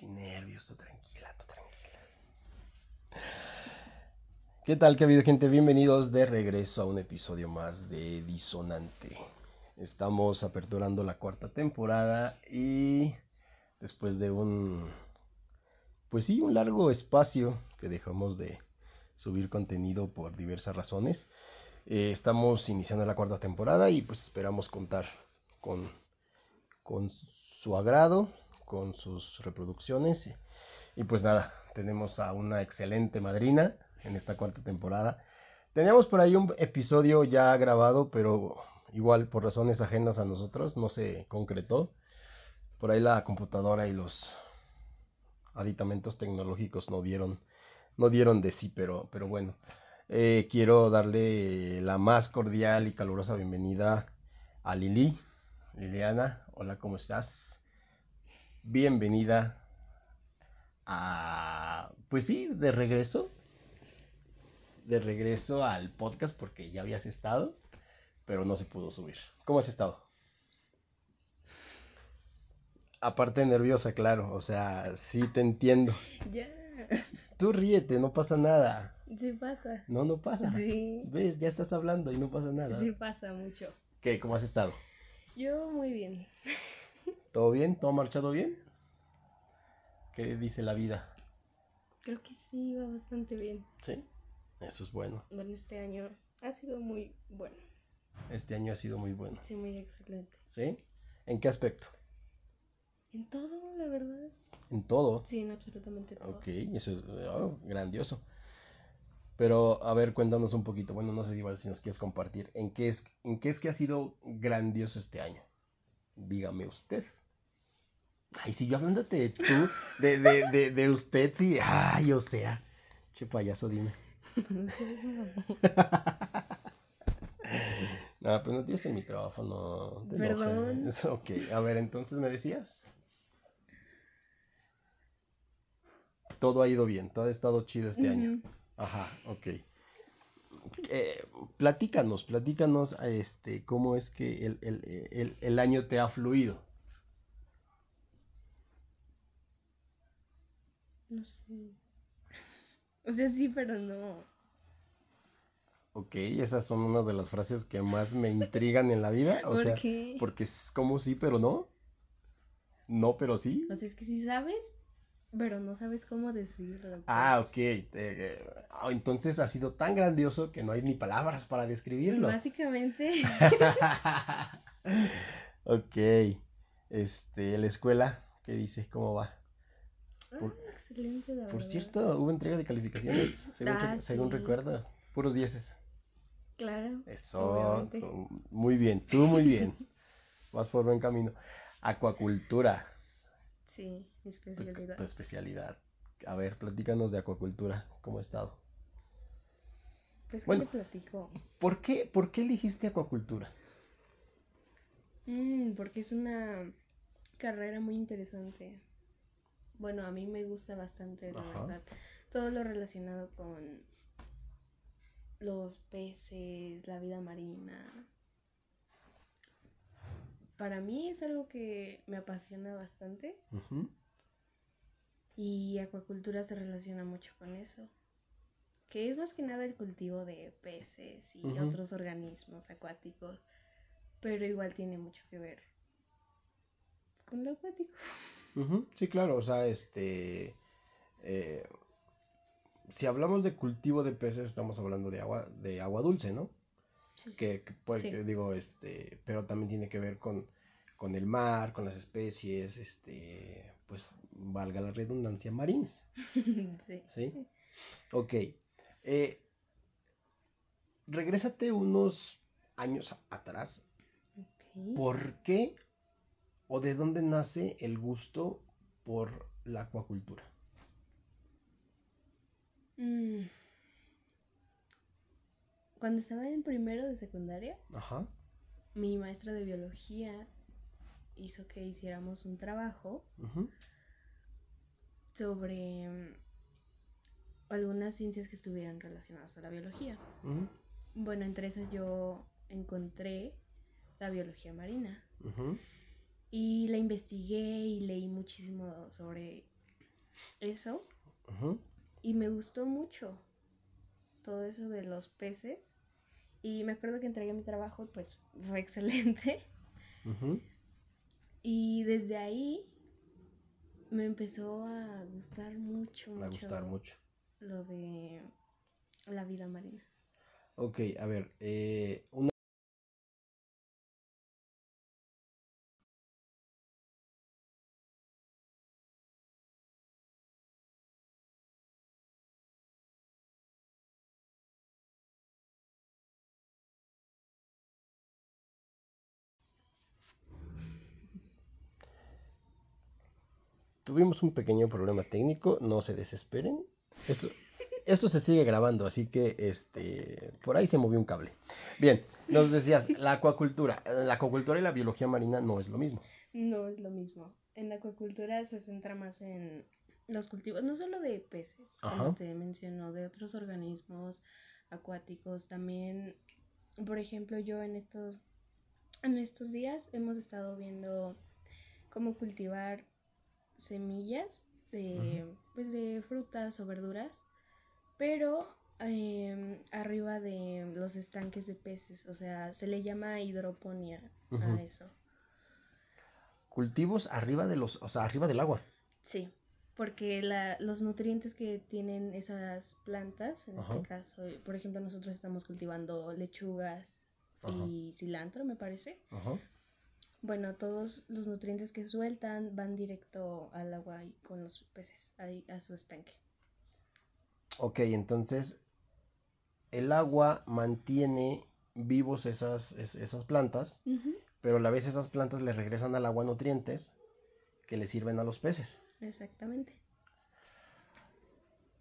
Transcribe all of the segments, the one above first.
Sin nervios, tú tranquila, tú tranquila. ¿Qué tal, que ha habido gente? Bienvenidos de regreso a un episodio más de Disonante. Estamos aperturando la cuarta temporada y después de un, pues sí, un largo espacio que dejamos de subir contenido por diversas razones, eh, estamos iniciando la cuarta temporada y pues esperamos contar con, con su agrado, con sus reproducciones y, pues nada, tenemos a una excelente madrina en esta cuarta temporada. Teníamos por ahí un episodio ya grabado, pero igual por razones ajenas a nosotros no se concretó. Por ahí la computadora y los aditamentos tecnológicos no dieron, no dieron de sí, pero, pero bueno. Eh, quiero darle la más cordial y calurosa bienvenida a Lili. Liliana, hola, ¿cómo estás? Bienvenida a... Pues sí, de regreso. De regreso al podcast porque ya habías estado, pero no se pudo subir. ¿Cómo has estado? Aparte nerviosa, claro, o sea, sí te entiendo. Ya. Tú ríete, no pasa nada. Sí pasa. No, no pasa. Sí. ¿Ves? Ya estás hablando y no pasa nada. Sí pasa mucho. ¿Qué? ¿Cómo has estado? Yo muy bien. ¿Todo bien? ¿Todo ha marchado bien? ¿Qué dice la vida? Creo que sí, va bastante bien. Sí, eso es bueno. Bueno, este año ha sido muy bueno. Este año ha sido muy bueno. Sí, muy excelente. ¿Sí? ¿En qué aspecto? En todo, la verdad. En todo. Sí, en absolutamente todo. Ok, eso es oh, grandioso. Pero, a ver, cuéntanos un poquito. Bueno, no sé igual si nos quieres compartir. ¿En qué es, en qué, es que ha sido grandioso este año? Dígame usted. Ay, si yo hablándote de tú, de, de, de, de usted, sí. Ay, o sea. Che payaso, dime. No, pero no tienes el micrófono. te Perdón. enojes. Ok, a ver, entonces me decías. Todo ha ido bien, todo ha estado chido este año. Ajá, ok. Eh, platícanos, platícanos este, cómo es que el, el, el, el año te ha fluido. No sé. O sea, sí, pero no. Ok, esas son una de las frases que más me intrigan en la vida. O ¿Por sea, qué? porque es como sí, pero no. No, pero sí. O sea, es que sí sabes, pero no sabes cómo decirlo. Ah, pues. ok. eh, ah, entonces ha sido tan grandioso que no hay ni palabras para describirlo. Básicamente, Ok. Este, la escuela, ¿qué dice? ¿Cómo va? Por- ah, excelente, la Por verdad. cierto, hubo entrega de calificaciones, según, Ah, según recuerdo. Puros dieces. Claro. Eso, Obviamente. mm, muy bien, tú muy bien. Vas por buen camino. Acuacultura, Sí, mi tu, especialidad. tu especialidad. A ver, platícanos de acuacultura, ¿cómo ha estado? Pues, ¿qué bueno. te platico? ¿Por qué, por qué elegiste acuacultura? Mm, porque es una carrera muy interesante. Bueno, a mí me gusta bastante, la Ajá. verdad. Todo lo relacionado con los peces, la vida marina. Para mí es algo que me apasiona bastante y acuacultura se relaciona mucho con eso. Que es más que nada el cultivo de peces y otros organismos acuáticos, pero igual tiene mucho que ver con lo acuático. Sí, claro, o sea, este... eh, si hablamos de cultivo de peces, estamos hablando de agua, de agua dulce, ¿no? Sí, que, que puede- Sí. que digo, este, pero también tiene que ver con, con el mar, con las especies, este, pues, valga la redundancia, marines, Sí. ¿sí? Ok, eh, regrésate unos años atrás, Ok. ¿por qué o de dónde nace el gusto por la acuacultura? Mm. Cuando estaba en primero de secundaria, Ajá, mi maestra de biología hizo que hiciéramos un trabajo sobre mm, algunas ciencias que estuvieran relacionadas a la biología. Bueno, entre esas yo encontré la biología marina. Ujú, y la investigué y leí muchísimo sobre eso. Y me gustó mucho todo eso de los peces. Y me acuerdo que entregué mi trabajo, pues fue excelente. Y desde ahí me empezó a gustar mucho, mucho. A gustar mucho. Lo de la vida marina. Ok, a ver, eh, una Tuvimos un pequeño problema técnico, no se desesperen. Esto, esto se sigue grabando, así que este por ahí se movió un cable. Bien, nos decías, la acuacultura. La acuacultura y la biología marina no es lo mismo. No es lo mismo. En la acuacultura se centra más en los cultivos, no solo de peces, como te mencionó, de otros organismos acuáticos. También, por ejemplo, yo en estos, en estos días hemos estado viendo cómo cultivar semillas de, pues de frutas o verduras, pero em, arriba de los estanques de peces, o sea, se le llama hidroponía a eso. Cultivos arriba de los, o sea, arriba del agua. Sí, porque la, los nutrientes que tienen esas plantas, en este caso, por ejemplo, nosotros estamos cultivando lechugas y cilantro, me parece. Ajá. Bueno, todos los nutrientes que sueltan van directo al agua y con los peces, ahí a su estanque. Ok, entonces el agua mantiene vivos esas, esas plantas, pero a la vez esas plantas le regresan al agua nutrientes que le sirven a los peces. Exactamente.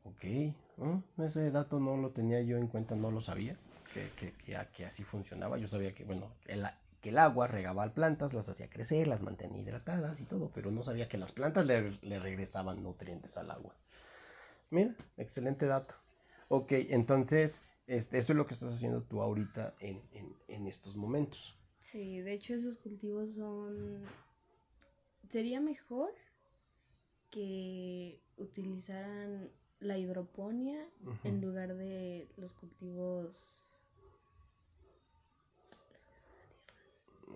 Ok, ese dato no lo tenía yo en cuenta, no lo sabía, que, que, que, así funcionaba. Yo sabía que, bueno, el, que el agua regaba plantas, las hacía crecer, las mantenía hidratadas y todo, pero no sabía que las plantas le, regresaban nutrientes al agua. Mira, excelente dato. Ok, entonces, este, eso es lo que estás haciendo tú ahorita en, en estos momentos. Sí, de hecho esos cultivos son... Sería mejor que utilizaran la hidroponía en lugar de los cultivos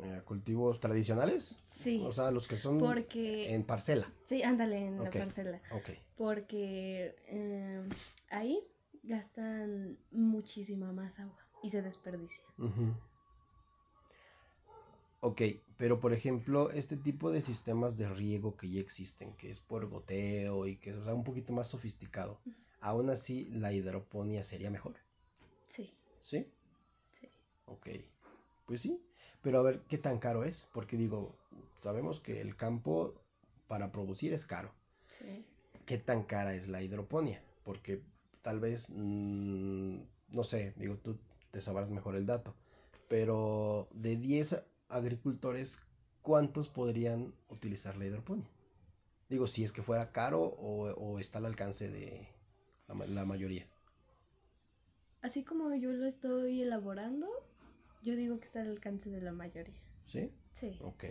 Eh, cultivos tradicionales. Sí. O sea, los que son en parcela. Sí, ándale, en la parcela. Porque eh, ahí gastan muchísima más agua y se desperdicia. Ok, pero por ejemplo, este tipo de sistemas de riego que ya existen, que es por goteo y que es un poquito más sofisticado, aún así la hidroponía sería mejor. Sí. ¿Sí? Sí. Ok, pues sí. Pero a ver qué tan caro es, porque digo, sabemos que el campo para producir es caro. Sí. ¿Qué tan cara es la hidroponía? Porque tal vez, mm, no sé, digo, tú te sabrás mejor el dato, pero de 10 agricultores, ¿cuántos podrían utilizar la hidroponía? Digo, si es que fuera caro o, está al alcance de la mayoría. Así como yo lo estoy elaborando, yo digo que está al alcance de la mayoría. ¿Sí? Sí. Ok.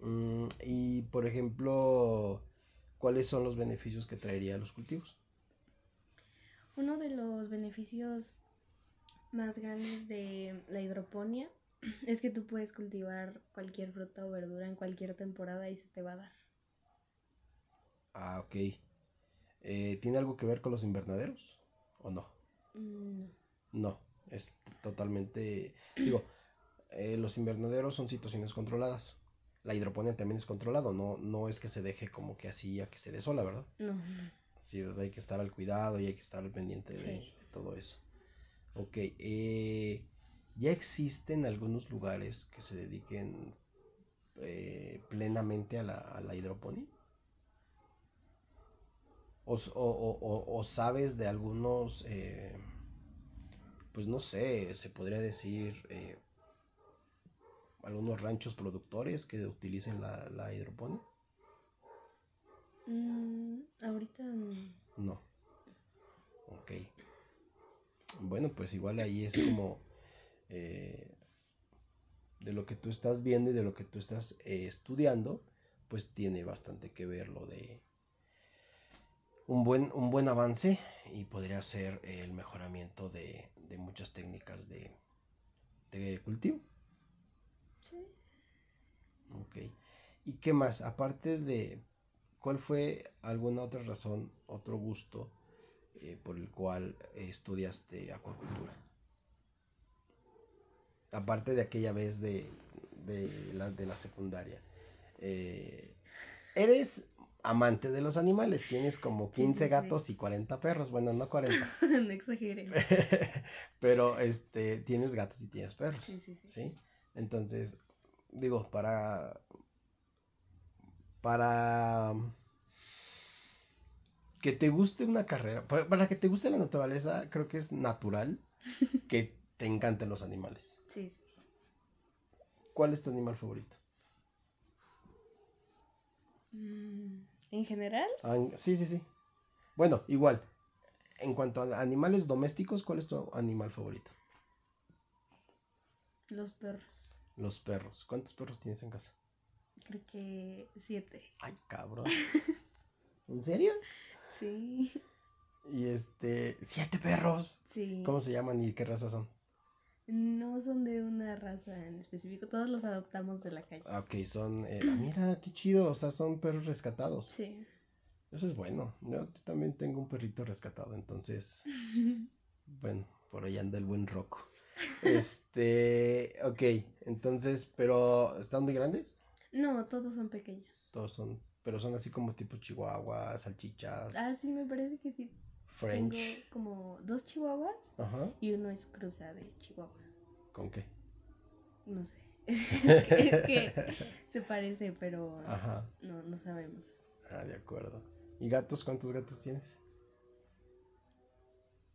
Mm, y, por ejemplo, ¿cuáles son los beneficios que traería a los cultivos? Uno de los beneficios más grandes de la hidroponía es que tú puedes cultivar cualquier fruta o verdura en cualquier temporada y se te va a dar. Ah, ok. Eh, ¿Tiene algo que ver con los invernaderos o no? Mm, no. No, es totalmente... Digo, eh, los invernaderos son situaciones controladas. La hidroponía también es controlado, no, no es que se deje como que así a que se desola, ¿verdad? No. Sí, hay que estar al cuidado y hay que estar al pendiente de, todo eso. Ok, eh, ya existen algunos lugares que se dediquen eh, plenamente a la, a la hidroponía. O, o, o, sabes de algunos pues no sé, se podría decir eh, algunos ranchos productores que utilicen la, la hidroponía. Mm, ahorita no. Ok. Bueno, pues igual ahí es como eh, de lo que tú estás viendo y de lo que tú estás eh, estudiando, pues tiene bastante que ver lo de un buen, un buen avance y podría ser el mejoramiento de, muchas técnicas de, de cultivo. Sí. Ok. ¿Y qué más? Aparte de, ¿cuál fue alguna otra razón, otro gusto eh, por el cual estudiaste acuacultura? Aparte de aquella vez de, de, la, de la secundaria. Eh, eres amante de los animales, tienes como 15 gatos y 40 perros, bueno, no 40. no exageres. Pero este, tienes gatos y tienes perros. Sí, sí, sí. ¿sí? Entonces, digo, para para que te guste una carrera, para, que te guste la naturaleza, creo que es natural que te encanten los animales. Sí, sí. ¿Cuál es tu animal favorito? Mm, ¿En general? sí, sí, sí. Bueno, igual. En cuanto a animales domésticos, ¿cuál es tu animal favorito? Los perros. Los perros. ¿Cuántos perros tienes en casa? Creo que siete. Ay, cabrón. ¿En serio? Sí. Y este, siete perros. Sí. ¿Cómo se llaman y qué raza son? No son de una raza en específico, todos los adoptamos de la calle. Ah, ok, son, eh, ah, mira, qué chido, o sea, son perros rescatados. Sí. Eso es bueno. Yo también tengo un perrito rescatado, entonces, bueno, por ahí anda el buen roco. Este, ok, entonces, pero, ¿están muy grandes? No, todos son pequeños. Todos son, pero son así como tipo chihuahuas, salchichas. Ah, sí, me parece que sí. French. Tengo como dos chihuahuas Ajá. y uno es cruza de chihuahua. ¿Con qué? No sé. es que se parece, pero no, no sabemos. Ah, de acuerdo. ¿Y gatos? ¿Cuántos gatos tienes?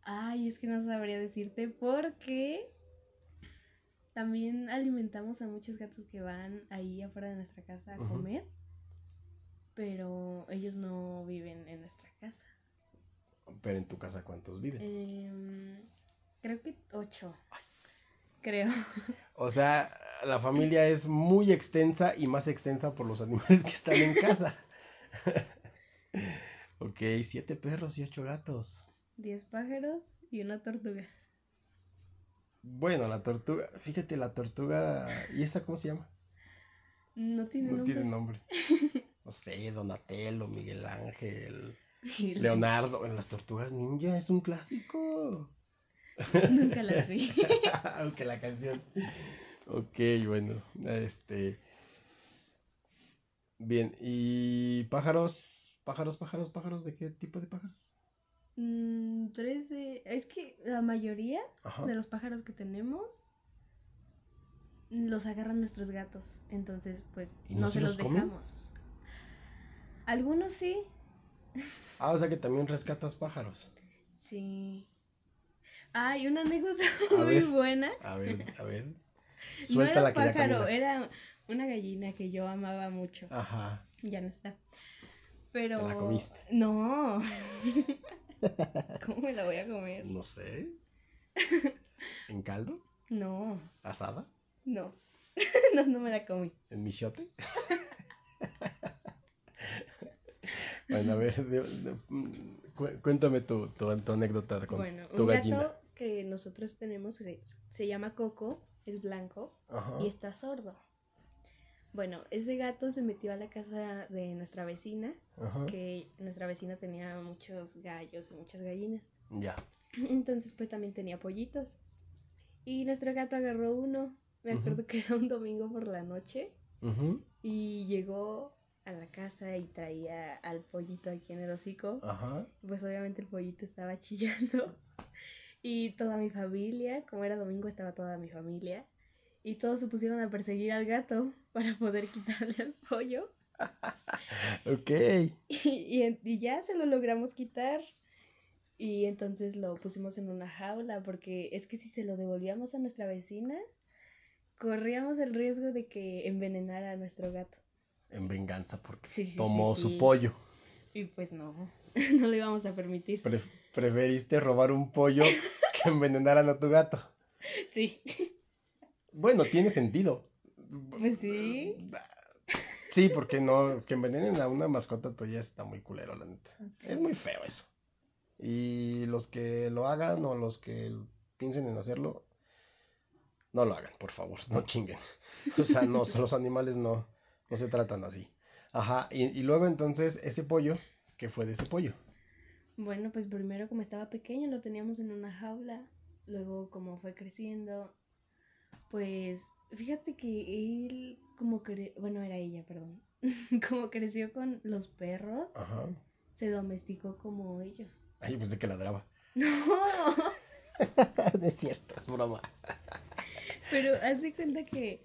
Ay, es que no sabría decirte porque también alimentamos a muchos gatos que van ahí afuera de nuestra casa a comer, pero ellos no viven en nuestra casa. Pero en tu casa, ¿cuántos viven? Em, creo que ocho. Creo. O sea, la familia es muy extensa y más extensa por los animales que están en casa. ok, siete perros y ocho gatos. Diez pájaros y una tortuga. Bueno, la tortuga, fíjate, la tortuga, ¿y esa cómo se llama? No tiene nombre. No tiene nombre. No sé, Donatello, Miguel Ángel, Leonardo, en las tortugas ninja es un clásico. Nunca las vi. Aunque la canción. Ok, bueno, este. Bien, ¿y pájaros? ¿Pájaros, pájaros, pájaros? ¿De qué tipo de pájaros? Mm, tres de... Es que la mayoría de los pájaros que tenemos los agarran nuestros gatos. Entonces, pues, no, se los, dejamos. Algunos sí. Ah, o sea que también rescatas pájaros. Sí. Hay una anécdota muy buena. A ver, a ver. no era un pájaro, era una gallina que yo amaba mucho. Ajá. Ya no está. Pero. la comiste? No. ¿Cómo me la voy a comer? No sé. ¿En caldo? No. ¿Asada? No. no, no me la comí. ¿En michote? Bueno, a ver, cuéntame tu, tu, anécdota con bueno, tu un Gato que nosotros tenemos se, se llama Coco, es blanco y está sordo. Bueno, ese gato se metió a la casa de nuestra vecina, que nuestra vecina tenía muchos gallos y muchas gallinas. Ya. Entonces, pues también tenía pollitos. Y nuestro gato agarró uno, me acuerdo que era un domingo por la noche, y llegó a la casa y traía al pollito aquí en el hocico. Ajá. Pues obviamente el pollito estaba chillando. Y toda mi familia, como era domingo, estaba toda mi familia y todos se pusieron a perseguir al gato para poder quitarle el pollo. ok. Y, y, ya se lo logramos quitar. Y entonces lo pusimos en una jaula porque es que si se lo devolvíamos a nuestra vecina, corríamos el riesgo de que envenenara a nuestro gato. En venganza porque tomó su pollo. Y pues no, no lo íbamos a permitir. preferiste robar un pollo que envenenaran a tu gato. Sí. Bueno, tiene sentido. Pues sí. Sí, porque no, que envenenen a una mascota tuya está muy culero, la neta. Es muy feo eso. Y los que lo hagan o los que piensen en hacerlo, no lo hagan, por favor, no chinguen. O sea, no, los animales no, no se tratan así. Ajá, y, y luego entonces ese pollo, ¿qué fue de ese pollo? Bueno, pues primero como estaba pequeño lo teníamos en una jaula, luego como fue creciendo, pues fíjate que él como que, bueno, era ella, perdón, como creció con los perros, Ajá. se domesticó como ellos. Ay, pues de que ladraba. No. es cierto, es broma. Pero haz de cuenta que,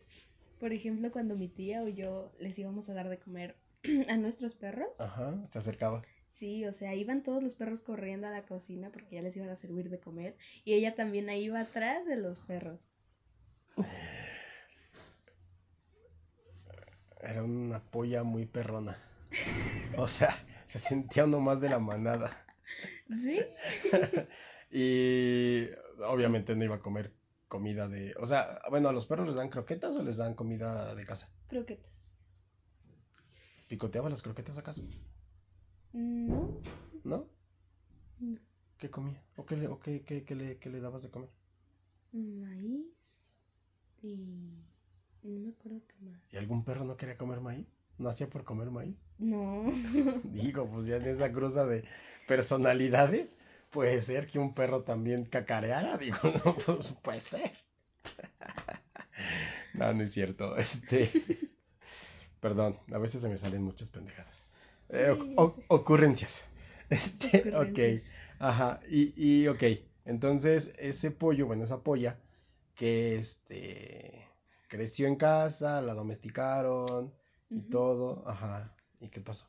por ejemplo, cuando mi tía o yo les íbamos a dar de comer a nuestros perros. Ajá, se acercaba. Sí, o sea, iban todos los perros corriendo a la cocina porque ya les iban a servir de comer. Y ella también ahí iba atrás de los perros. Era una polla muy perrona. O sea, se sentía uno más de la manada. ¿Sí? y obviamente no iba a comer comida de... O sea, bueno, ¿a los perros les dan croquetas o les dan comida de casa? Croquetas. ¿Picoteaba las croquetas a casa? No. ¿No? No. ¿Qué comía? ¿O qué le, o qué, qué, qué le, qué le dabas de comer? Maíz y... No me acuerdo qué más. ¿Y algún perro no quería comer maíz? ¿No hacía por comer maíz? No. Digo, pues ya en esa cruza de personalidades, puede ser que un perro también cacareara. Digo, no, pues puede ser. no, no es cierto. Este. Perdón, a veces se me salen muchas pendejadas. Eh, ocurrencias. Este, ok. Ajá. Y, y, ok. Entonces, ese pollo, bueno, esa polla, que este creció en casa, la domesticaron y todo. Ajá. ¿Y qué pasó?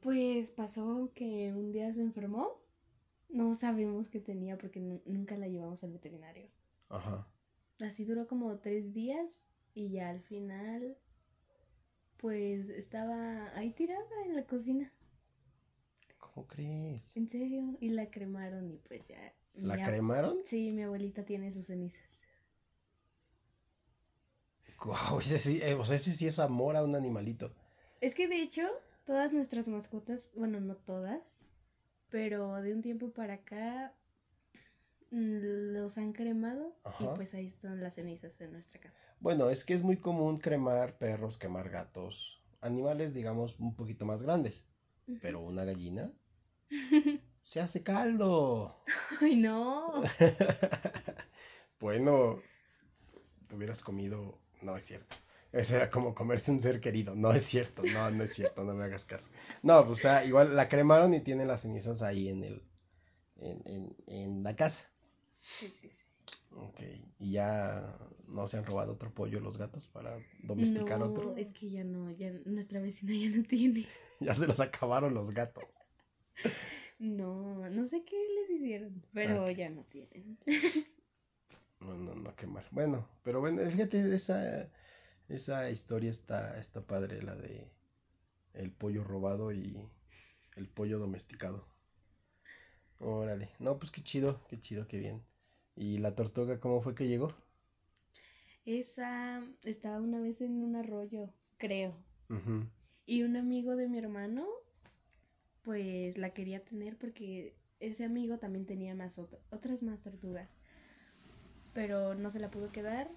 Pues pasó que un día se enfermó. No sabemos qué tenía porque nunca la llevamos al veterinario. Ajá. Así duró como tres días y ya al final, pues estaba ahí tirada en la cocina. ¿Cómo crees? En serio, y la cremaron y pues ya. ¿La cremaron? Sí, mi abuelita tiene sus cenizas. Wow, ese sí, eh, o sea, ese sí es amor a un animalito. Es que de hecho, todas nuestras mascotas, bueno, no todas, pero de un tiempo para acá mm, los han cremado y pues ahí están las cenizas en nuestra casa. Bueno, es que es muy común cremar perros, quemar gatos, animales digamos un poquito más grandes, pero una gallina se hace caldo. Ay, no. bueno, te hubieras comido, no es cierto. Eso era como comerse un ser querido. No es cierto, no, no es cierto, no me hagas caso. No, pues, o sea, igual la cremaron y tiene las cenizas ahí en el, en, en, en la casa. Sí, sí, sí. Ok, y ya no se han robado otro pollo los gatos para domesticar otro. No, es que ya no, ya nuestra vecina ya no tiene. ya se los acabaron los gatos. No, no sé qué les hicieron, pero ya no tienen. no, no, no quemar. Bueno, pero bueno, fíjate, esa esa historia está, está padre, la de el pollo robado y el pollo domesticado. Órale. No, pues qué chido, qué chido, qué bien. ¿Y la tortuga cómo fue que llegó? Esa estaba una vez en un arroyo, creo. Y un amigo de mi hermano, pues la quería tener porque ese amigo también tenía más otras más tortugas. Pero no se la pudo quedar.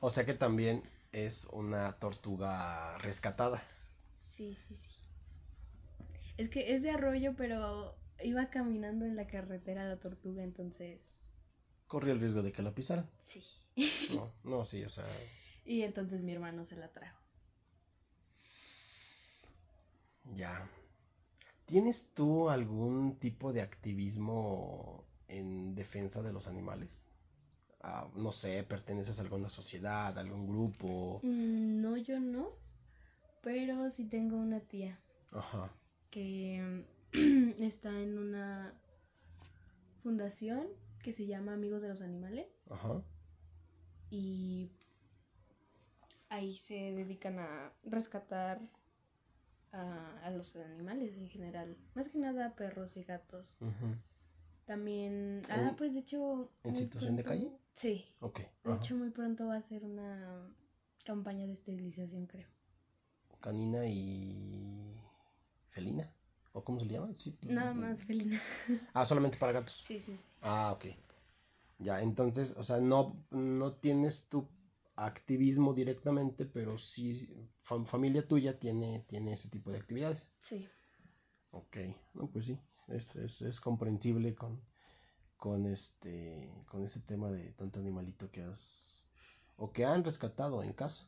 O sea que también es una tortuga rescatada. Sí, sí, sí. Es que es de arroyo, pero iba caminando en la carretera la tortuga, entonces... Corría el riesgo de que la pisaran. Sí. No, no, sí, o sea... Y entonces mi hermano se la trajo. Ya. ¿Tienes tú algún tipo de activismo en defensa de los animales? No sé, perteneces a alguna sociedad, algún grupo. Mm, no, yo no, pero sí tengo una tía. Ajá. Que está en una fundación que se llama Amigos de los Animales. Ajá. Y ahí se dedican a rescatar a, los animales en general. Más que nada perros y gatos. Ajá. También, ah, pues de hecho... ¿En situación de calle? Sí. Ok. De hecho, muy pronto va a ser una campaña de esterilización, creo. Canina y felina. ¿O cómo se le llama? Nada más felina. Ah, solamente para gatos. Sí, sí, sí. Ah, ok. Ya, entonces, o sea, no, no tienes tu activismo directamente, pero sí, familia tuya tiene, tiene ese tipo de actividades. Sí. Ok, no, pues sí, es, es, es comprensible con, con este, con ese tema de tanto animalito que has, o que han rescatado en casa.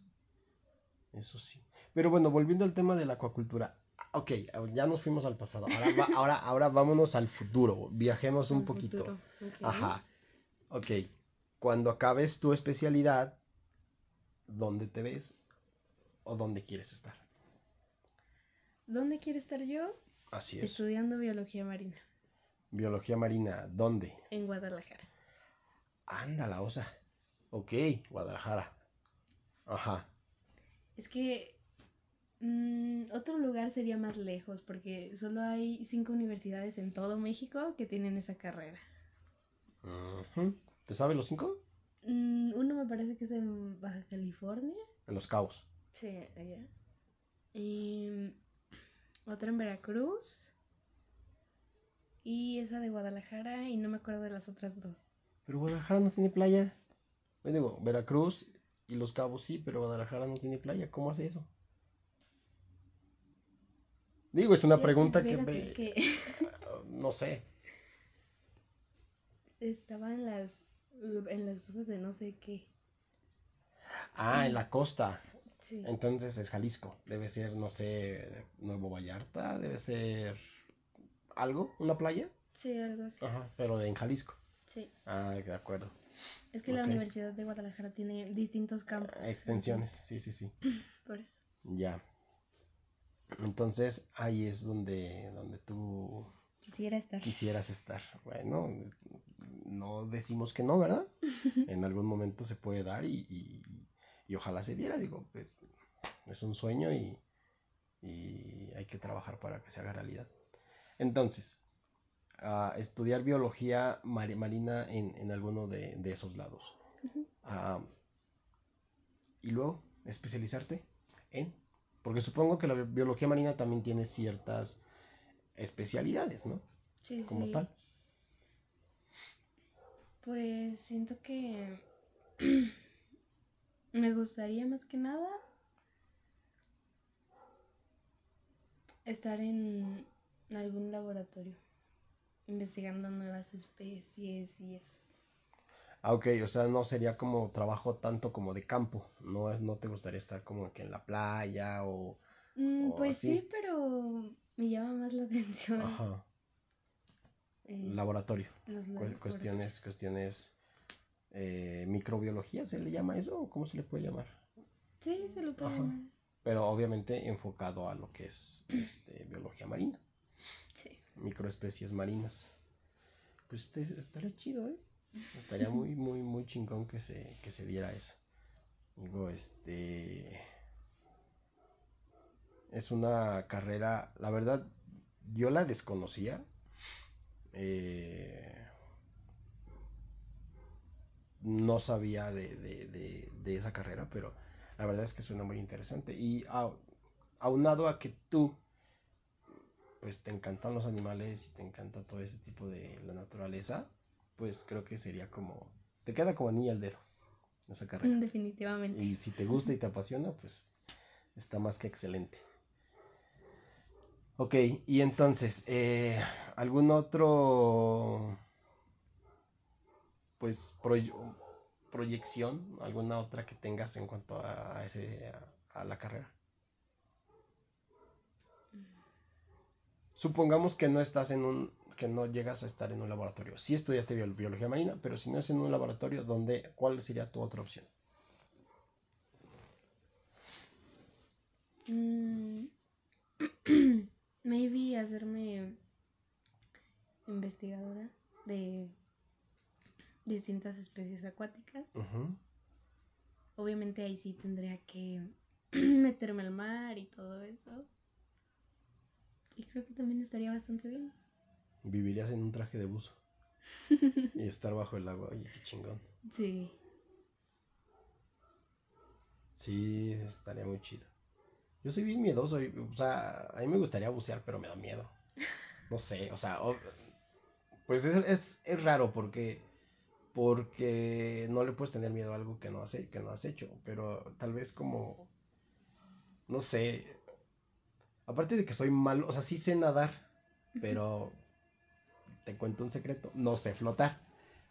Eso sí. Pero bueno, volviendo al tema de la acuacultura. Ok, ya nos fuimos al pasado. Ahora, ahora, ahora vámonos al futuro. Viajemos un poquito. Ajá. Ok. Cuando acabes tu especialidad, ¿dónde te ves o dónde quieres estar? ¿Dónde quiero estar yo? Así es. Estudiando biología marina. Biología marina, ¿dónde? En Guadalajara. Anda, la osa. Ok, Guadalajara. Ajá. Es que mm, otro lugar sería más lejos porque solo hay cinco universidades en todo México que tienen esa carrera. ¿Te sabes los cinco? Mm, uno me parece que es en Baja California. En Los Cabos. Sí, allá. Y otra en Veracruz. Y esa de Guadalajara y no me acuerdo de las otras dos. Pero Guadalajara no tiene playa. Me digo, Veracruz y Los Cabos sí, pero Guadalajara no tiene playa. ¿Cómo hace eso? Digo, es una pregunta que, me... no sé. Estaba en las en las cosas de no sé qué. Ah, en la costa. Sí. Entonces es Jalisco. Debe ser, no sé, Nuevo Vallarta, debe ser algo, una playa. Sí, algo así. Ajá, pero en Jalisco. Sí. Ah, de acuerdo. Es que la Universidad de Guadalajara tiene distintos campos. Extensiones, sí, sí, sí. Por eso. Ya. Entonces ahí es donde, donde tú Quisiera estar. Quisieras estar. Bueno, no decimos que no, ¿verdad? en algún momento se puede dar y, y, ojalá se diera, digo, es un sueño y, y, hay que trabajar para que se haga realidad. Entonces, estudiar biología marina en, en, alguno de, de esos lados. y luego, especializarte en... Porque supongo que la biología marina también tiene ciertas especialidades, ¿no? Sí, Como tal. Pues siento que me gustaría más que nada estar en algún laboratorio investigando nuevas especies y eso. Ah, ok, o sea, no sería como trabajo tanto como de campo, no, no te gustaría estar como que en la playa o... Mm, pues sí, pero me llama más la atención. Ajá. Laboratorio. cuestiones, cuestiones eh, microbiología, ¿se le llama eso? ¿O cómo se le puede llamar? Sí, se lo puede llamar. Pero obviamente enfocado a lo que es este, biología marina. Sí. Microespecies marinas. Pues este, estaría chido, ¿eh? Estaría muy, muy, muy chingón que se, que se diera eso. Digo, este es una carrera, la verdad, yo la desconocía. Eh, no sabía de, esa carrera, pero la verdad es que suena muy interesante. Y aunado a que tú, pues te encantan los animales y te encanta todo ese tipo de la naturaleza, pues creo que sería como, te queda como niña al dedo esa carrera. Definitivamente. Y si te gusta y te apasiona, pues está más que excelente. Ok, y entonces, eh, ¿algún otro, pues, proyección, alguna otra que tengas en cuanto a, ese, a, la carrera? Supongamos que no estás en un, que no llegas a estar en un laboratorio. Sí estudiaste biología marina, pero si no es en un laboratorio, ¿dónde, ¿cuál sería tu otra opción? Mm. Maybe hacerme investigadora de distintas especies acuáticas. Obviamente ahí sí tendría que meterme al mar y todo eso. Y creo que también estaría bastante bien. Vivirías en un traje de buzo. y estar bajo el agua, oye, qué chingón. Sí. Sí, estaría muy chido. Yo soy bien miedoso, o sea, a mí me gustaría bucear, pero me da miedo. No sé, o sea, pues es, es, raro porque porque no le puedes tener miedo a algo que no has, que no has hecho, pero tal vez como, no sé, aparte de que soy malo, o sea, sí sé nadar, pero te cuento un secreto, no sé flotar.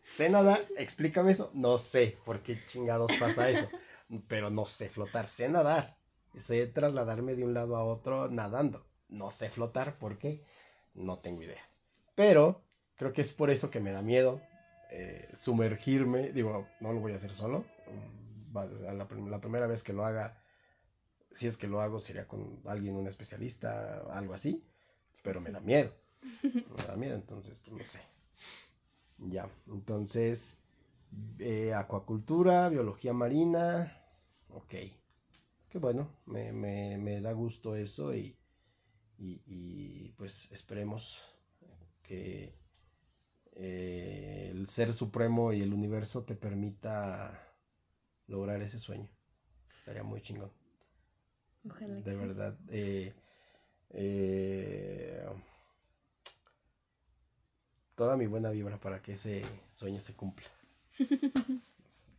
Sé nadar, explícame eso, no sé por qué chingados pasa eso, pero no sé flotar, sé nadar, sé trasladarme de un lado a otro nadando, no sé flotar, ¿por qué? No tengo idea. Pero creo que es por eso que me da miedo eh, sumergirme, digo, no lo voy a hacer solo, la, la primera vez que lo haga si es que lo hago sería con alguien, un especialista, algo así, pero me da miedo. Me da miedo, entonces, pues no sé. Ya, entonces, eh, acuacultura, biología marina, ok. Qué bueno, me, me, me da gusto eso y, y, y pues esperemos que eh, el ser supremo y el universo te permita lograr ese sueño. Estaría muy chingón. Ojalá de verdad. Eh, eh, toda mi buena vibra para que ese sueño se cumpla.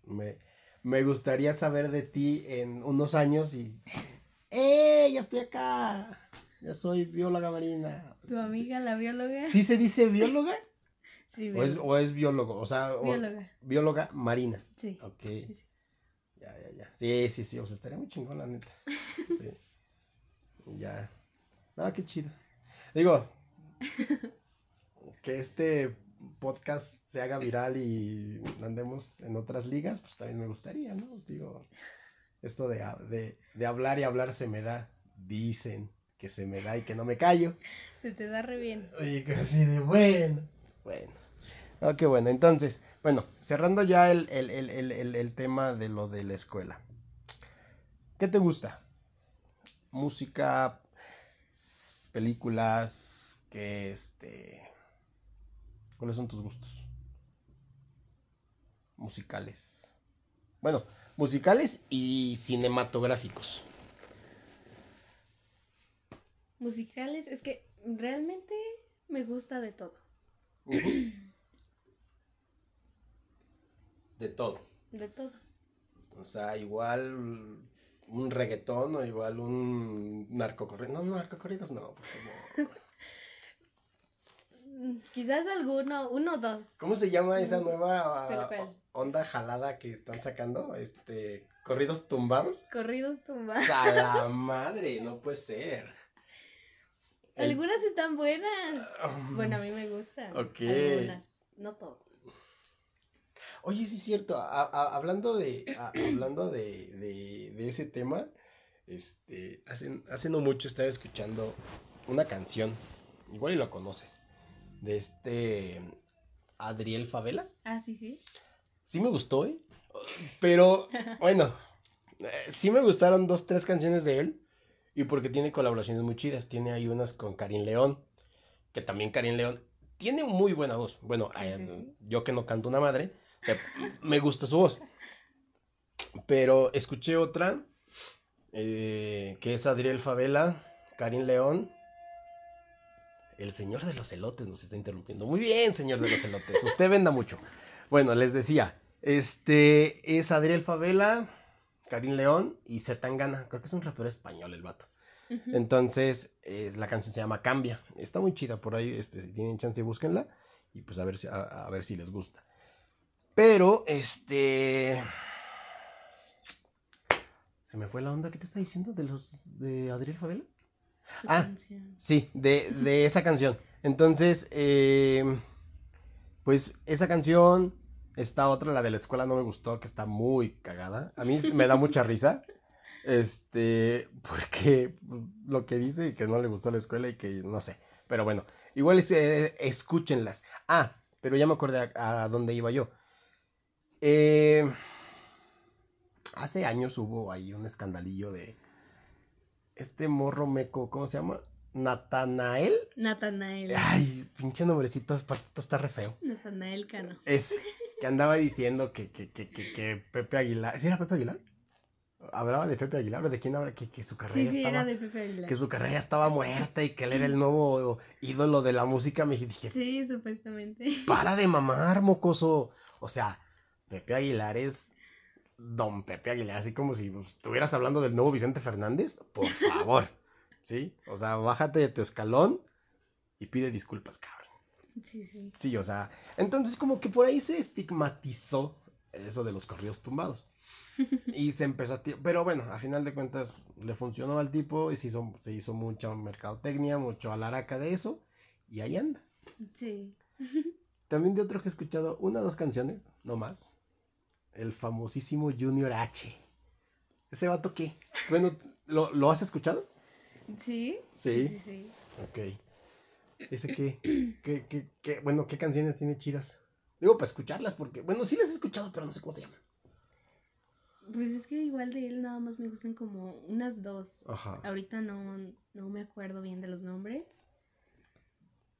me, gustaría saber de ti en unos años y... ¡Eh! Ya estoy acá. Ya soy bióloga marina. ¿Tu amiga la bióloga? ¿Sí se dice bióloga? Sí, O es, o es biólogo, o sea, bióloga. marina. Sí. Ok. Ya, ya, ya. Sí, sí, sí, o sea, estaría muy chingón, la neta. Sí. ya. Ah, qué chido. Digo, que este podcast se haga viral y andemos en otras ligas, pues también me gustaría, ¿no? Digo, esto de, de, de hablar y hablar se me da, dicen que se me da y que no me callo. Se te da re bien. Oye, así de bueno. Bueno. Ah, qué bueno. Entonces, bueno, cerrando ya el, el, tema de lo de la escuela. ¿Qué te gusta? Música, películas, que este... ¿Cuáles son tus gustos? Musicales. Bueno, musicales y cinematográficos. Musicales, es que realmente me gusta de todo. De todo. De todo. O sea, igual un reggaetón o igual un narcocorrido. No, narcocorridos no, por favor. Quizás alguno, uno o dos. ¿Cómo se llama esa nueva onda jalada que están sacando? Este, corridos tumbados. Corridos tumbados. A la madre, no puede ser. Algunas están buenas. bueno, a mí me gustan. Ok. Algunas, no todas. Oye, sí es cierto, hablando de, hablando de, ese tema, este, hace, hace no mucho estaba escuchando una canción, igual y lo conoces, de este Adriel Favela. Ah, sí, sí. Sí me gustó, ¿eh? Pero, bueno, eh, sí me gustaron dos, tres canciones de él, y porque tiene colaboraciones muy chidas, tiene ahí unas con Karim León, que también Karim León tiene muy buena voz. Bueno, eh, yo que no canto una madre, me gusta su voz. Pero escuché otra, eh, que es Adriel Favela, Karim León. El señor de los elotes nos está interrumpiendo. Muy bien, señor de los elotes. Usted venda mucho. Bueno, les decía, este es Adriel Favela, Karim León y Zetangana. Creo que es un rapero español el vato. Entonces, la canción se llama Cambia. Está muy chida por ahí. Este, si tienen chance, búsquenla. Y pues a ver si, a ver si les gusta. Pero, este... Se me fue la onda. ¿Qué te está diciendo de los de Adriel Favela? ah, sí, de, de, esa canción. Entonces, eh, pues esa canción, esta otra, la de la escuela, no me gustó, que está muy cagada. A mí me da mucha risa. Este, porque lo que dice y que no le gustó la escuela y que no sé. Pero bueno, igual eh, escúchenlas. Ah, pero ya me acordé a dónde iba yo. Eh, hace años hubo ahí un escandalillo de este morro meco, ¿cómo se llama? Natanael. Natanael. Ay, pinche nombrecito, está re feo. Natanael Cano. Es, que andaba diciendo que, que, que, que, Pepe Aguilar. ¿Sí era Pepe Aguilar? hablaba de Pepe Aguilar, o de quién habla, que, que su carrera Sí, sí, estaba, era de Pepe Aguilar. que su carrera estaba muerta y que él era el nuevo ídolo de la música. Me dije, Sí, supuestamente. para de mamar, mocoso. O sea, Pepe Aguilar es don Pepe Aguilar, así como si estuvieras hablando del nuevo Vicente Fernández, por favor. ¿Sí? O sea, bájate de tu escalón y pide disculpas, cabrón. Sí, sí. Sí, o sea, entonces como que por ahí se estigmatizó eso de los corridos tumbados. Y se empezó a... Pero bueno, a final de cuentas le funcionó al tipo y se hizo, se hizo mucha mercadotecnia, mucho alaraca de eso. Y ahí anda. Sí. También de otro que he escuchado una o dos canciones, no más. El famosísimo Junior H. ¿Ese vato qué? Bueno, ¿lo, lo has escuchado? ¿Sí? Sí. Sí, sí. Ok. ¿Ese qué? ¿Qué, qué, qué? Bueno, ¿qué canciones tiene chidas? Digo, para escucharlas, porque, bueno, sí las he escuchado, pero no sé cómo se llaman. Pues es que igual de él nada más me gustan como unas dos. Ajá. Ahorita no, no me acuerdo bien de los nombres.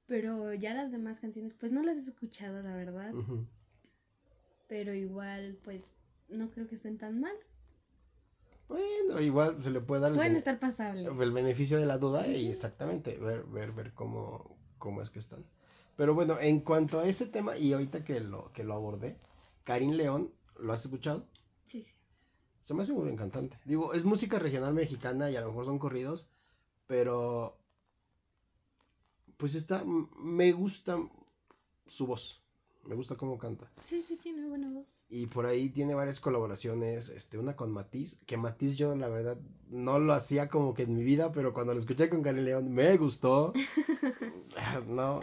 Pero ya las demás canciones, pues no las he escuchado, la verdad. Ujú. Pero igual, pues no creo que estén tan mal. Bueno, igual se le puede dar el, Pueden bene- estar pasables. el beneficio de la duda y exactamente ver, ver, ver cómo, cómo es que están. Pero bueno, en cuanto a ese tema, y ahorita que lo, que lo abordé, Karim León, ¿lo has escuchado? Sí, sí. Se me hace muy buen cantante. Digo, es música regional mexicana y a lo mejor son corridos, pero pues está, me gusta su voz, me gusta cómo canta. Sí, sí, tiene buena voz. Y por ahí tiene varias colaboraciones, este, una con Matiz, que Matiz yo la verdad no lo hacía como que en mi vida, pero cuando lo escuché con Karen León me gustó. no,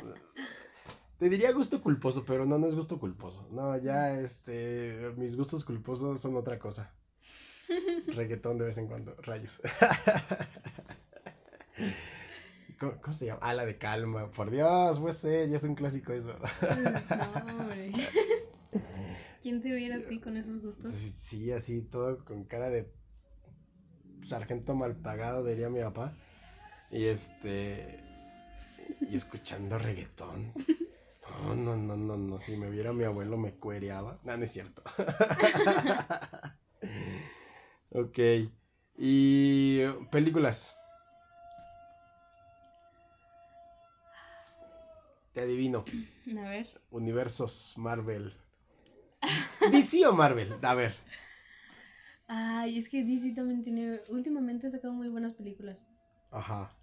te diría gusto culposo, pero no, no es gusto culposo. No, ya este, mis gustos culposos son otra cosa. Reggaetón de vez en cuando, rayos. ¿Cómo, cómo se llama? Ah, la de calma, por Dios, pues ser, ya es un clásico eso. No, hombre. ¿Quién te viera a ti con esos gustos? Sí, sí, así todo con cara de sargento mal pagado, diría mi papá. Y este. Y escuchando reggaetón. No, no, no, no, no. Si me viera mi abuelo me cuereaba. No, no es cierto. ok. Y películas. Te adivino. A ver. Universos Marvel. DC o Marvel. A ver. Ay, es que DC también tiene. Últimamente ha sacado muy buenas películas. Ajá.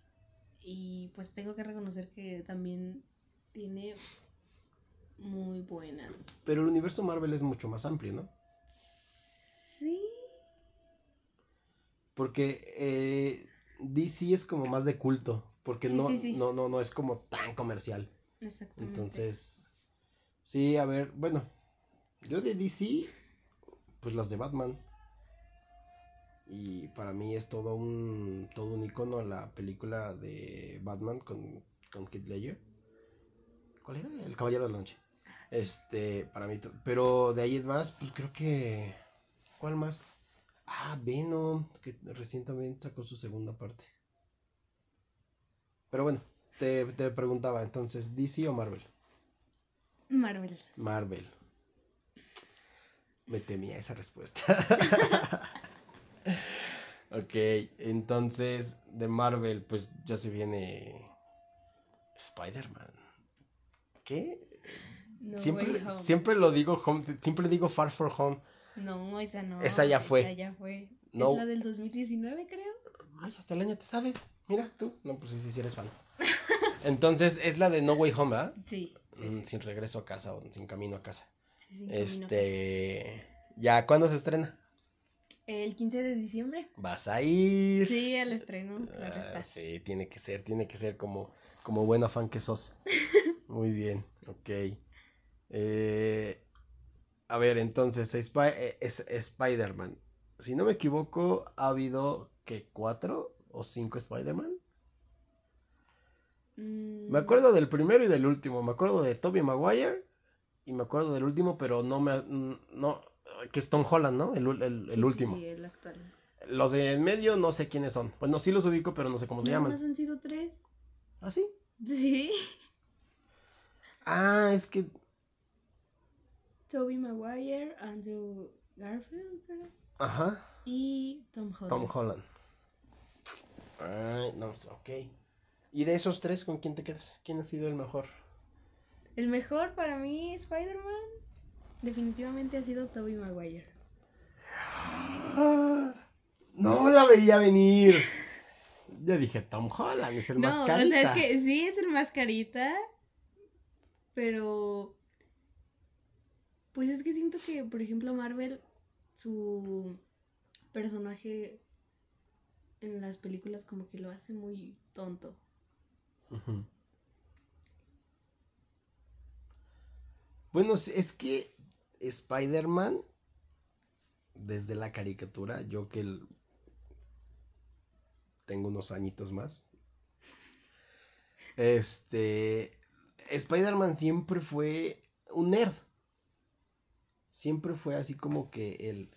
Y pues tengo que reconocer que también tiene muy buenas. Pero el universo Marvel es mucho más amplio, ¿no? Sí. Porque eh, DC es como más de culto. Porque Sí, no, sí, sí. no, no, no es como tan comercial. Exactamente. Entonces, sí, a ver, bueno, yo de DC, pues las de Batman. Y para mí es todo un, todo un icono la película de Batman con, con Heath Ledger. ¿Cuál era? El Caballero de la Noche. Este, para mí, pero de ahí en más, pues creo que, ¿cuál más? Ah, Venom, que recientemente sacó su segunda parte. Pero bueno, te, te preguntaba entonces, ¿DC o Marvel? Marvel. Marvel. Me temía esa respuesta. ok, entonces de Marvel, pues ya se viene Spider-Man. ¿Qué? No siempre, siempre lo digo home, siempre digo Far For Home. No, esa no. Esa ya fue. Esa ya fue. No. Es la del 2019, creo. Ay, hasta el año te sabes. Mira, tú. No, pues sí, sí, sí eres fan. Entonces es la de No Way Home, ¿verdad? Sí. Sí, Mm, Sin regreso a casa o sin camino a casa. sí, camino a casa. Este. ¿Ya cuándo se estrena? El 15 de diciembre. Vas a ir. Sí, al estreno. Ah, sí, tiene que ser, tiene que ser como, como buena fan que sos. Muy bien, ok. Eh, a ver, entonces, eh, es, Spider-Man. Si no me equivoco, ha habido que cuatro o cinco Spider-Man. Mm, Me acuerdo del primero y del último. Me acuerdo de Tobey Maguire y me acuerdo del último, pero no me, no, que es Tom Holland, ¿no? El, el- el sí, último. Sí, el actual. Los de en medio no sé quiénes son. Bueno, sí los ubico, pero no sé cómo se llaman. han sido tres. ¿Ah, sí? Sí. Ah, es que. Toby Maguire, Andrew Garfield, creo. Ajá. y Tom Holland. Tom Holland. Ay, no, ok. ¿Y de esos tres, con quién te quedas? ¿Quién ha sido el mejor? El mejor para mí, Spider-Man, definitivamente ha sido Tobey Maguire. No la veía venir. Ya dije, Tom Holland es el más No, carita. o sea, es que sí es el más carita, pero... Pues es que siento que, por ejemplo, Marvel, su personaje en las películas como que lo hace muy tonto. Bueno, es- que Spider-Man, desde la caricatura, yo que tengo unos añitos más, este, Spider-Man siempre fue un nerd. Siempre fue así como que el,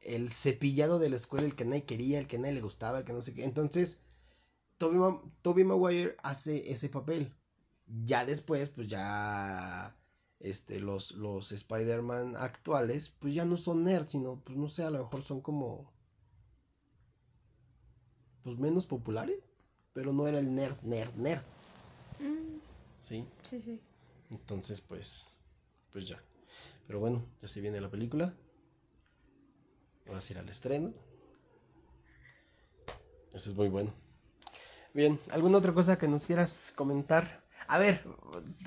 el cepillado de la escuela, el que nadie quería, el que nadie le gustaba, el que no sé qué. Entonces, Ma- Tobey Maguire hace ese papel. Ya después, pues ya este, los, los Spider-Man actuales, pues ya no son nerds, sino, pues no sé, a lo mejor son como, pues menos populares, pero no era el nerd, nerd, nerd, Mm, ¿sí? sí, sí. Entonces, pues, pues ya. Pero bueno, ya se viene la película. Vas a ir al estreno. Eso es muy bueno. Bien, ¿alguna otra cosa que nos quieras comentar? A ver,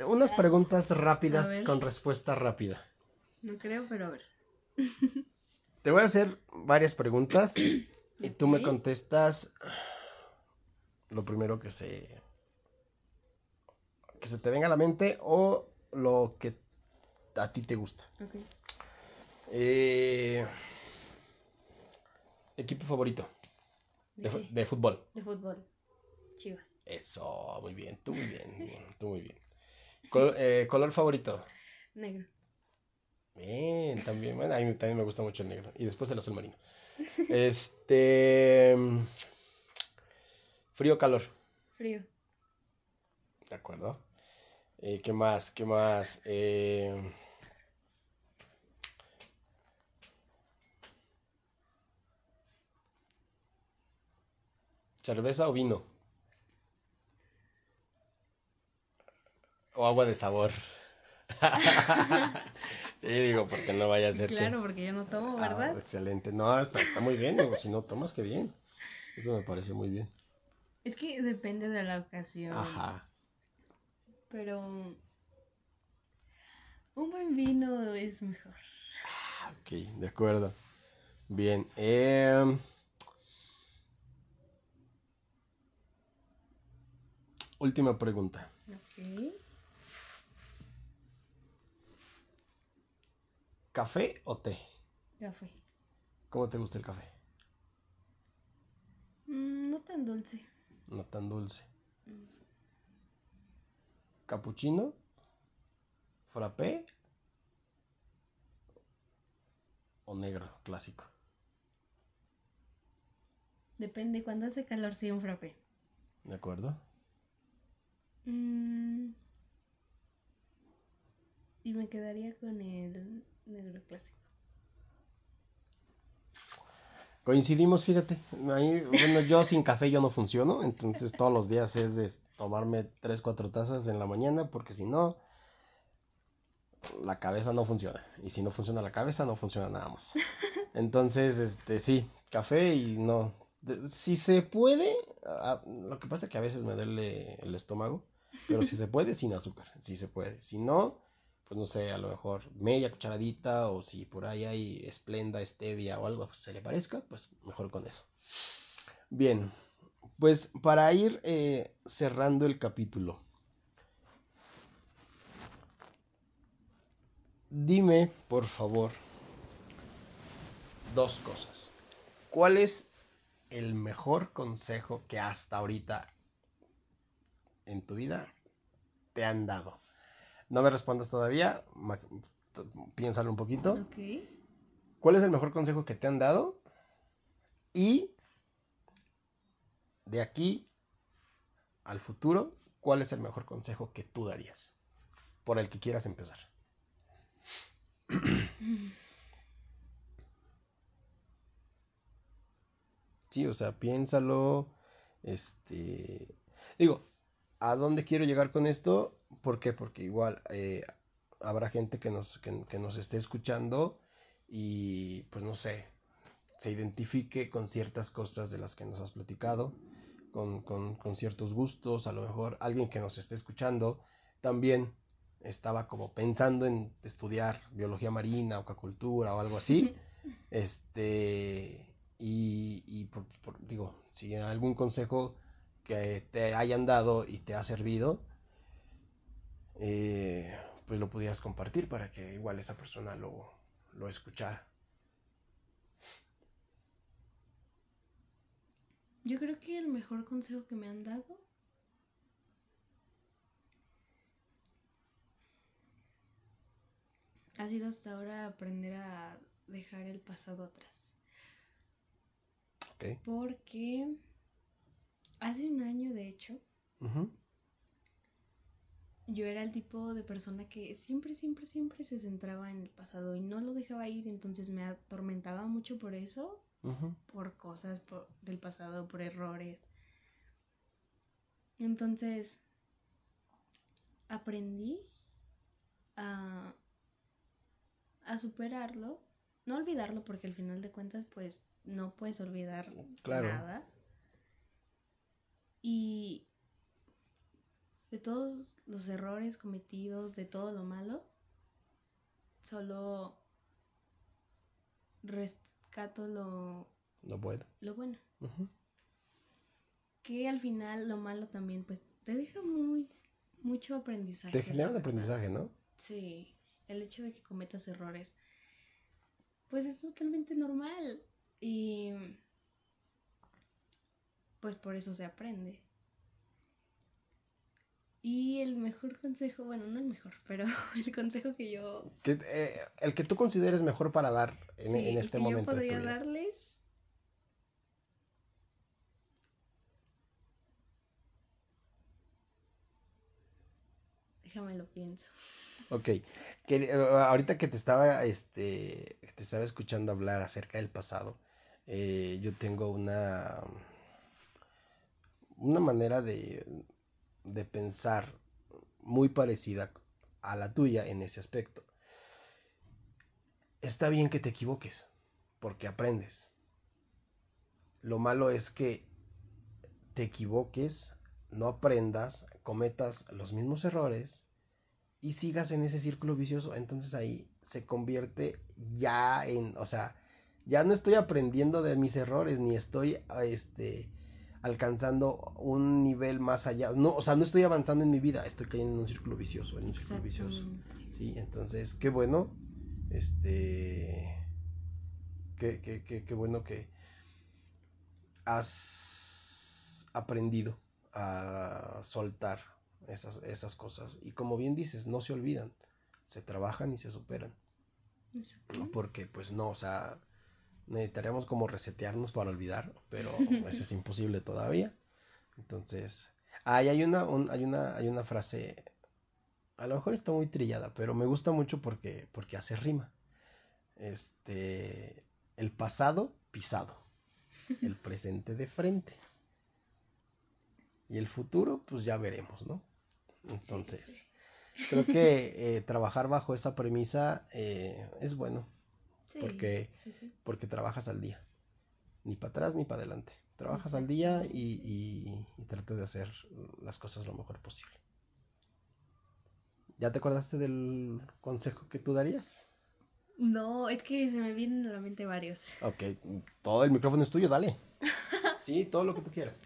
unas preguntas A rápidas con respuesta rápida. No creo, pero a ver. Te voy a hacer varias preguntas y tú me contestas lo primero que se que se te venga a la mente o lo que a ti te gusta. Ok. Eh, equipo favorito de fútbol. De fútbol. Chivas. Eso, muy bien, tú muy bien, tú muy bien. Col- eh, color favorito. Negro. Bien, también, bueno, a mí también me gusta mucho el negro. Y después el azul marino. Este. Frío o calor. Frío. De acuerdo. Eh, ¿qué más? ¿Qué más? Eh, ¿Cerveza o vino? O agua de sabor. Sí, digo, porque no vaya a ser que... Claro, porque yo no tomo, Ah, ¿verdad? excelente. No, está, está muy bien. digo, si no tomas, qué bien. Eso me parece muy bien. Es que depende de la ocasión. Ajá. Pero un buen vino es mejor. Ah, Ok, de acuerdo. Bien. em, Última pregunta. Ok. ¿Café o té? Fue. ¿Cómo te gusta el café? Mm, no tan dulce. No tan dulce. ¿Capuchino? ¿Frappé? ¿O negro clásico? Depende, cuando hace calor sí un frappé. ¿De acuerdo? Mm, y me quedaría con el Coincidimos, fíjate. Bueno, yo sin café yo no funciono, entonces todos los días es de tomarme 3, 4 tazas en la mañana, porque si no, la cabeza no funciona. Y si no funciona la cabeza, no funciona nada más. Entonces, este, sí, café y no. si se puede, ah, lo que pasa es que a veces me duele el estómago, pero si se puede, sin azúcar, si se puede. Si no, pues no sé, a lo mejor media cucharadita o si por ahí hay esplenda, stevia o algo se le parezca, pues mejor con eso. Bien, pues para ir eh, cerrando el capítulo, dime por favor dos cosas. ¿Cuál es el mejor consejo que hasta ahorita en tu vida te han dado? No me respondas todavía, piénsalo un poquito. ¿Cuál es el mejor consejo que te han dado? Y de aquí al futuro, ¿cuál es el mejor consejo que tú darías? Por el que quieras empezar. Sí, o sea, piénsalo. Este. Digo, ¿a dónde quiero llegar con esto? ¿Por qué? Porque igual eh, habrá gente que nos, que nos esté escuchando y pues no sé, se identifique con ciertas cosas de las que nos has platicado, con, ciertos gustos, a lo mejor alguien que nos esté escuchando también estaba como pensando en estudiar biología marina, acuacultura o algo así, este, y, digo, si algún consejo que te hayan dado y te ha servido, eh, pues lo pudieras compartir para que igual esa persona lo, lo escuchara. Yo creo que el mejor consejo que me han dado ha sido hasta ahora aprender a dejar el pasado atrás. Porque hace un año, de hecho, yo era el tipo de persona que siempre, siempre, siempre se centraba en el pasado y no lo dejaba ir, entonces me atormentaba mucho por eso, por cosas del pasado, por errores. Entonces, aprendí a, a superarlo, no olvidarlo porque al final de cuentas, pues no puedes olvidar nada. Y de todos los errores cometidos, de todo lo malo, solo rescato lo, lo bueno. Lo bueno. Que al final lo malo también, pues te deja muy, mucho aprendizaje. Te genera un aprendizaje, ¿no? Sí, el hecho de que cometas errores, pues es totalmente normal. Y pues por eso se aprende. Y el mejor consejo, bueno, no el mejor, pero el consejo que yo... Que, eh, el que tú consideres mejor para dar en, en este que momento. Yo podría darles... Déjame lo pienso. Ok, que, ahorita que te estaba, este, te estaba escuchando hablar acerca del pasado, eh, yo tengo una, una manera de, de pensar muy parecida a la tuya en ese aspecto. Está bien que te equivoques, porque aprendes. Lo malo es que te equivoques, no aprendas, cometas los mismos errores y sigas en ese círculo vicioso. Entonces ahí se convierte ya en, o sea, ya no estoy aprendiendo de mis errores, ni estoy, este, alcanzando un nivel más allá. No, o sea, no estoy avanzando en mi vida, estoy cayendo en un círculo vicioso, en un círculo vicioso. Sí, entonces, qué bueno. Este. Qué, qué, qué, qué bueno que has aprendido a soltar esas, esas cosas. Y como bien dices, no se olvidan, se trabajan y se superan. Porque, pues no, o sea, necesitaríamos como resetearnos para olvidar, pero eso es imposible todavía. Entonces, hay una, hay una, hay una frase, a lo mejor está muy trillada, pero me gusta mucho porque, porque hace rima. Este, el pasado pisado, el presente de frente. Y el futuro, pues ya veremos, ¿no? Entonces, creo que eh, trabajar bajo esa premisa eh, es bueno porque, porque trabajas al día. Ni para atrás ni para adelante. Trabajas al día y, y, y tratas de hacer las cosas lo mejor posible. ¿Ya te acordaste del consejo que tú darías? No, es que se me vienen a la mente varios. Ok, todo el micrófono es tuyo, dale. sí, todo lo que tú quieras.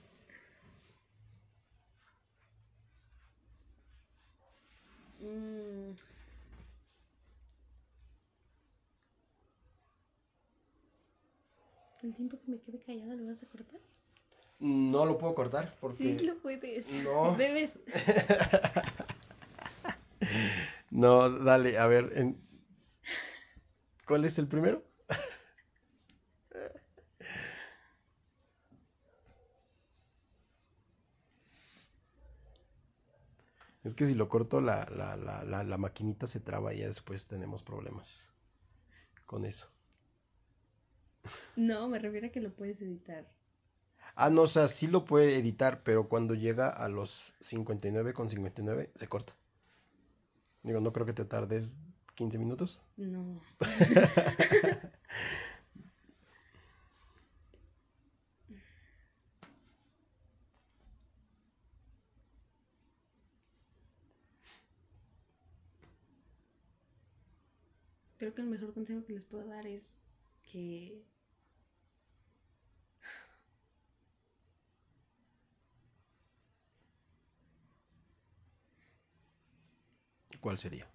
Mm, ¿El tiempo que me quede callada lo vas a cortar? No lo puedo cortar porque... Sí, lo puedes. No. Debes. no, dale, a ver. En... ¿Cuál es el primero? Es que si lo corto la, la, la, la, maquinita se traba y ya después tenemos problemas con eso. No, me refiero a que lo puedes editar. Ah, no, o sea, sí lo puede editar, pero cuando llega a los 59 con 59 se corta. Digo, no creo que te tardes 15 minutos. No. Creo que el mejor consejo que les puedo dar es que ¿Cuál sería?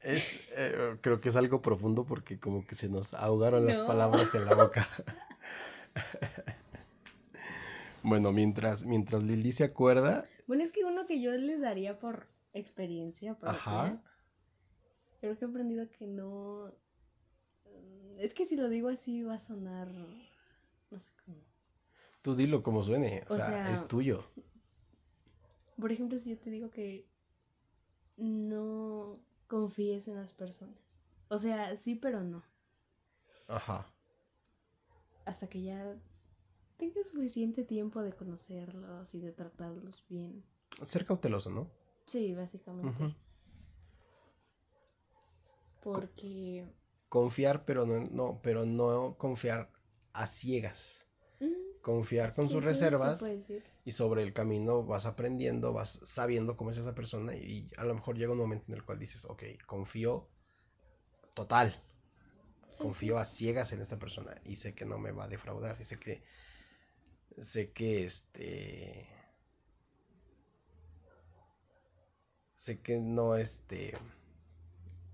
Es, eh, creo que es algo profundo porque como que se nos ahogaron las palabras en la boca. bueno, mientras, mientras Lili se acuerda. Bueno, es que uno que yo les daría por experiencia propia. Creo que he aprendido que no. Mm, es que si lo digo así va a sonar. No sé cómo. Tú dilo como suene, o, sea, es tuyo. Por ejemplo, si yo te digo que no confíes en las personas. O sea, sí, pero no. Ajá. Hasta que ya tengas suficiente tiempo de conocerlos y de tratarlos bien. Ser cauteloso, ¿no? Sí, básicamente. Porque confiar, pero no, no, pero no confiar a ciegas. Confiar con sus reservas y sobre el camino vas aprendiendo, vas sabiendo cómo es esa persona y, a lo mejor llega un momento en el cual dices, ok, confío total, confío a ciegas en esta persona y sé que no me va a defraudar y sé que, sé que este, sé que no, este,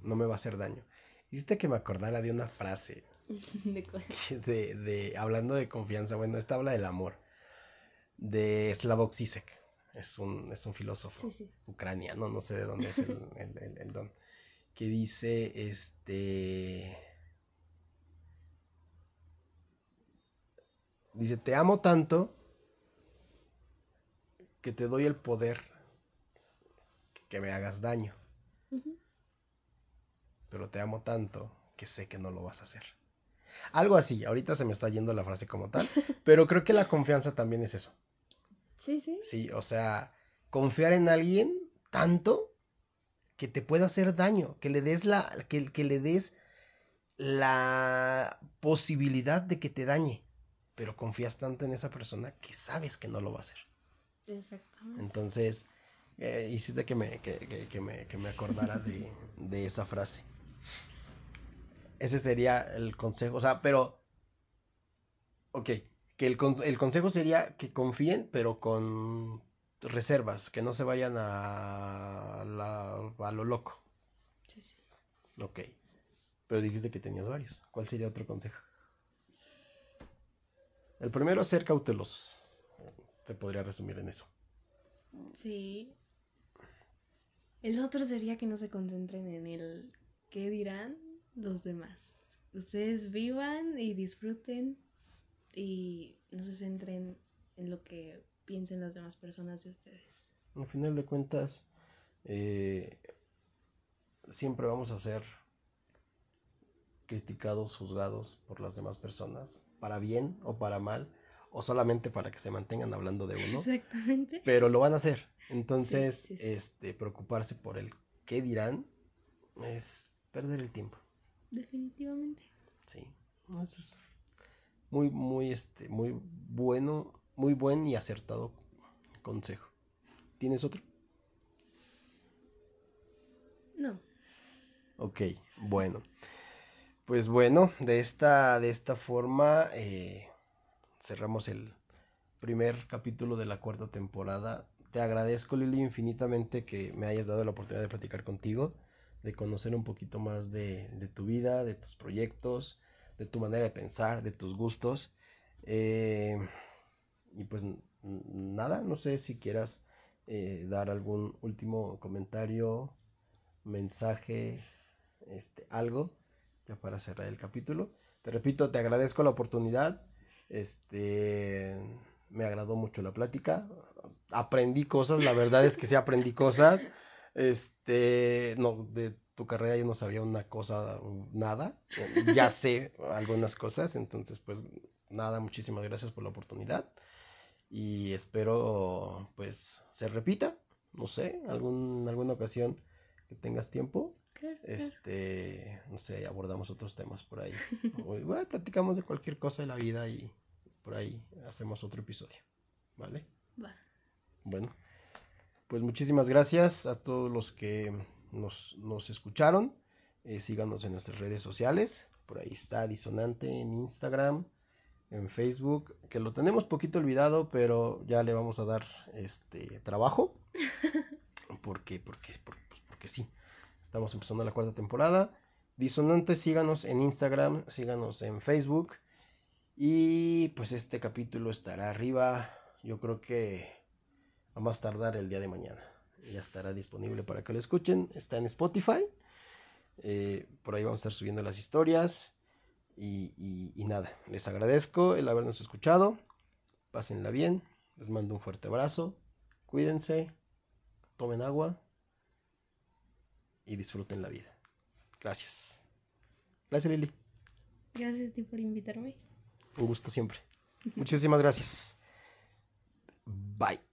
no me va a hacer daño. Hiciste que me acordara de una frase. ¿De, de, hablando de confianza, bueno, esta habla del amor de Slavoj Zizek. Es un, es un filósofo ucraniano, no sé de dónde es el, don. Que dice, este... Dice, te amo tanto que te doy el poder que me hagas daño. Pero te amo tanto que sé que no lo vas a hacer. Algo así, ahorita se me está yendo la frase como tal, pero creo que la confianza también es eso. Sí, sí. Sí, o sea, confiar en alguien tanto que te pueda hacer daño, que le des la, que, que le des la posibilidad de que te dañe, pero confías tanto en esa persona que sabes que no lo va a hacer. Exactamente. Entonces, eh, hiciste que me, que, que, me, que me acordara de, de esa frase. Ese sería el consejo, o sea, pero, ok, que el, el consejo sería que confíen, pero con reservas, que no se vayan a, a lo loco. Sí, sí. Ok. Pero dijiste que tenías varios. ¿Cuál sería otro consejo? El primero, ser cautelosos. Se podría resumir en eso. Sí. El otro sería que no se concentren en el qué dirán los demás. Ustedes vivan y disfruten y no se centren en lo que piensen las demás personas de ustedes. Al final de cuentas, eh, siempre vamos a ser criticados, juzgados por las demás personas, para bien o para mal, o solamente para que se mantengan hablando de uno. Exactamente. Pero lo van a hacer. Entonces, este preocuparse por el qué dirán es perder el tiempo. Definitivamente. Sí. Eso es muy, muy, este, muy bueno, muy buen y acertado consejo. ¿Tienes otro? No. Ok, bueno. Pues bueno, de esta, de esta forma eh, cerramos el primer capítulo de la cuarta temporada. Te agradezco, Lili, infinitamente que me hayas dado la oportunidad de platicar contigo, de conocer un poquito más de, de tu vida, de tus proyectos, de tu manera de pensar, de tus gustos. Eh, y pues nada, no sé si quieras eh, dar algún último comentario, mensaje, este, algo, ya para cerrar el capítulo. te repito, te agradezco la oportunidad. Este, me agradó mucho la plática. Aprendí cosas, la verdad es que sí aprendí cosas. Este, no, de tu carrera yo no sabía una cosa, nada. Ya sé algunas cosas, entonces pues nada, muchísimas gracias por la oportunidad. Y espero pues se repita, no sé, algún, alguna ocasión que tengas tiempo este, no sé, abordamos otros temas por ahí. igual platicamos de cualquier cosa de la vida y por ahí hacemos otro episodio. ¿Vale? Va. Bueno, pues muchísimas gracias a todos los que nos, nos escucharon. Eh, síganos en nuestras redes sociales. Por ahí está Disonante en Instagram, en Facebook, que lo tenemos poquito olvidado, pero ya le vamos a dar este trabajo. porque, porque, porque, porque sí. Estamos empezando la cuarta temporada. Disonante, síganos en Instagram, síganos en Facebook. Y pues este capítulo estará arriba, yo creo que a más tardar el día de mañana. Ya estará disponible para que lo escuchen. Está en Spotify. Eh, por ahí vamos a estar subiendo las historias. Y, y nada, les agradezco el habernos escuchado. Pásenla bien. Les mando un fuerte abrazo. Cuídense. Tomen agua y disfruten la vida. Gracias. Gracias, Lili. Gracias a ti por invitarme. Un gusto siempre. Muchísimas gracias. Bye.